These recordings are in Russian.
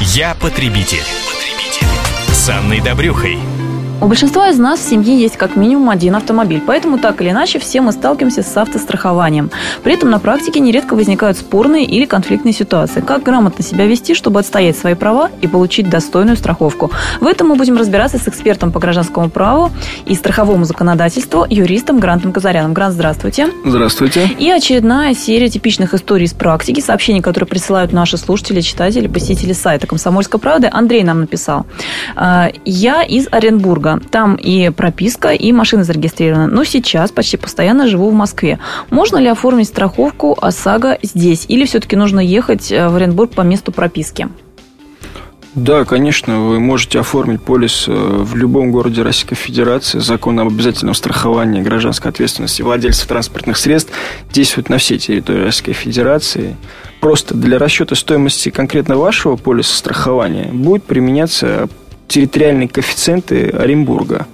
Я потребитель. С Анной Добрюхой. У большинства из нас в семье есть как минимум один автомобиль, поэтому так или иначе все мы сталкиваемся с автострахованием. При этом на практике нередко возникают спорные или конфликтные ситуации. Как грамотно себя вести, чтобы отстоять свои права и получить достойную страховку? В этом мы будем разбираться с экспертом по гражданскому праву и страховому законодательству, юристом Грантом Казаряном. Грант, здравствуйте. Здравствуйте. И очередная серия типичных историй из практики, сообщений, которые присылают наши слушатели, читатели, посетители сайта «Комсомольской правды». Андрей нам написал. «А, Я из Оренбурга. Там и прописка, и машина зарегистрирована. Но сейчас почти постоянно живу в Москве. Можно ли оформить страховку ОСАГО здесь? Или все-таки нужно ехать э, в Оренбург по месту прописки? Да, конечно, вы можете оформить полис э, в любом городе Российской Федерации. Закон об обязательном страховании гражданской ответственности владельцев транспортных средств действует на всей территории Российской Федерации. Просто для расчета стоимости конкретно вашего полиса страхования будет применяться территориальные коэффициенты Оренбурга.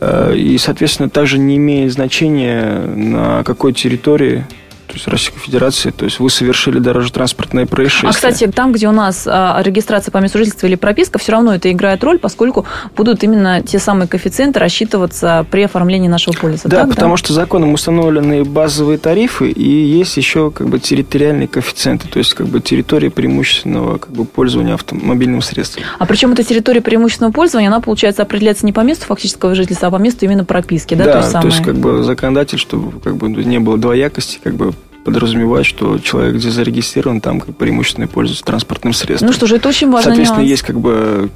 Э, и, соответственно, также не имеет значения, на какой территории то есть Российской Федерации, то есть вы совершили дорожно-транспортное происшествие. А, кстати, там, где у нас а, регистрация по месту жительства или прописка, все равно это играет роль, поскольку будут именно те самые коэффициенты рассчитываться при оформлении нашего полиса. Да, так, потому да? что законом установлены базовые тарифы и есть еще как бы территориальные коэффициенты, то есть как бы территория преимущественного как бы пользования автомобильным средством. А причем эта территория преимущественного пользования, она, получается, определяется не по месту фактического жительства, а по месту именно прописки, да? Да, то, то есть как бы законодатель, чтобы как бы не было двоякости, как бы подразумевает, что человек, где зарегистрирован, там как преимущественно пользуется транспортным средством. Ну что же, это очень важно. Соответственно, есть как бы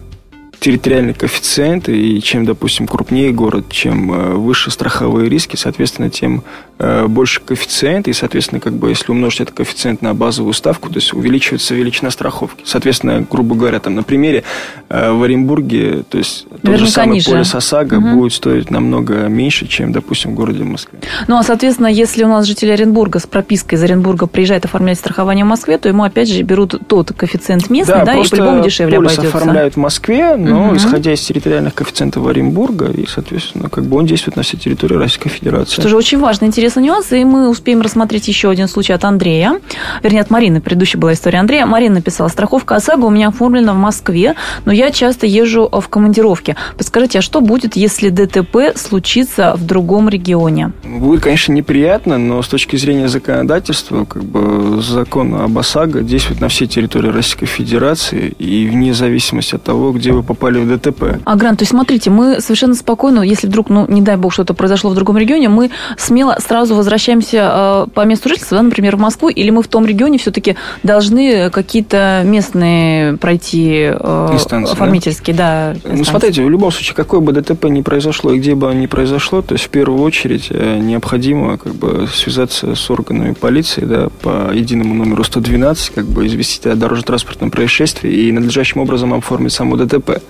территориальный коэффициент, и чем, допустим, крупнее город, чем э, выше страховые риски, соответственно, тем э, больше коэффициент, и, соответственно, как бы, если умножить этот коэффициент на базовую ставку, то есть увеличивается величина страховки. Соответственно, грубо говоря, там, на примере э, в Оренбурге, то есть тот же самый ниже. полис ОСАГО угу. будет стоить намного меньше, чем, допустим, в городе Москве. Ну, а, соответственно, если у нас житель Оренбурга с пропиской из Оренбурга приезжает оформлять страхование в Москве, то ему, опять же, берут тот коэффициент местный, да, да и по-любому дешевле полис обойдется. оформляют в Москве, но угу. исходя из территориальных коэффициентов Оренбурга, и, соответственно, как бы он действует на всей территории Российской Федерации. Что же очень важный, интересный нюанс, и мы успеем рассмотреть еще один случай от Андрея, вернее, от Марины, предыдущая была история Андрея. Марина написала, страховка ОСАГО у меня оформлена в Москве, но я часто езжу в командировке. Подскажите, а что будет, если ДТП случится в другом регионе? Будет, конечно, неприятно, но с точки зрения законодательства, как бы закон об ОСАГО действует на всей территории Российской Федерации, и вне зависимости от того, где вы попали в ДТП. А, Грант, то есть смотрите, мы совершенно спокойно, если вдруг, ну, не дай бог, что-то произошло в другом регионе, мы смело сразу возвращаемся э, по месту жительства, да, например, в Москву, или мы в том регионе все-таки должны какие-то местные пройти э, Инстанции, оформительские, да? да ну, смотрите, в любом случае, какое бы ДТП ни произошло и где бы оно ни произошло, то есть в первую очередь э, необходимо как бы связаться с органами полиции, да, по единому номеру 112, как бы известить о дорожно-транспортном происшествии и надлежащим образом оформить само ДТП.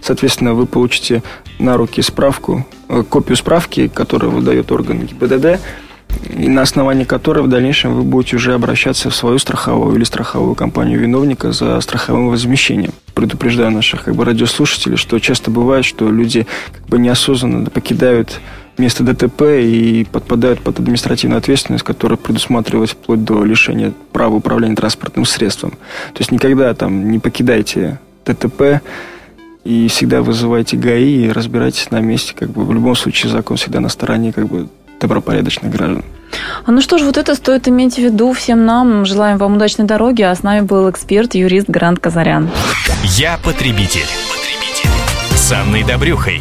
Соответственно, вы получите на руки справку, э, копию справки, которую выдает орган ГИБДД, и на основании которой в дальнейшем вы будете уже обращаться в свою страховую или страховую компанию виновника за страховым возмещением. Предупреждаю наших как бы, радиослушателей, что часто бывает, что люди как бы неосознанно покидают место ДТП и подпадают под административную ответственность, которая предусматривалась вплоть до лишения права управления транспортным средством. То есть никогда там не покидайте ДТП, и всегда вызывайте ГАИ и разбирайтесь на месте. Как бы в любом случае закон всегда на стороне как бы добропорядочных граждан. А ну что ж, вот это стоит иметь в виду всем нам. Желаем вам удачной дороги. А с нами был эксперт, юрист Грант Казарян. Я потребитель. потребитель. С Анной Добрюхой.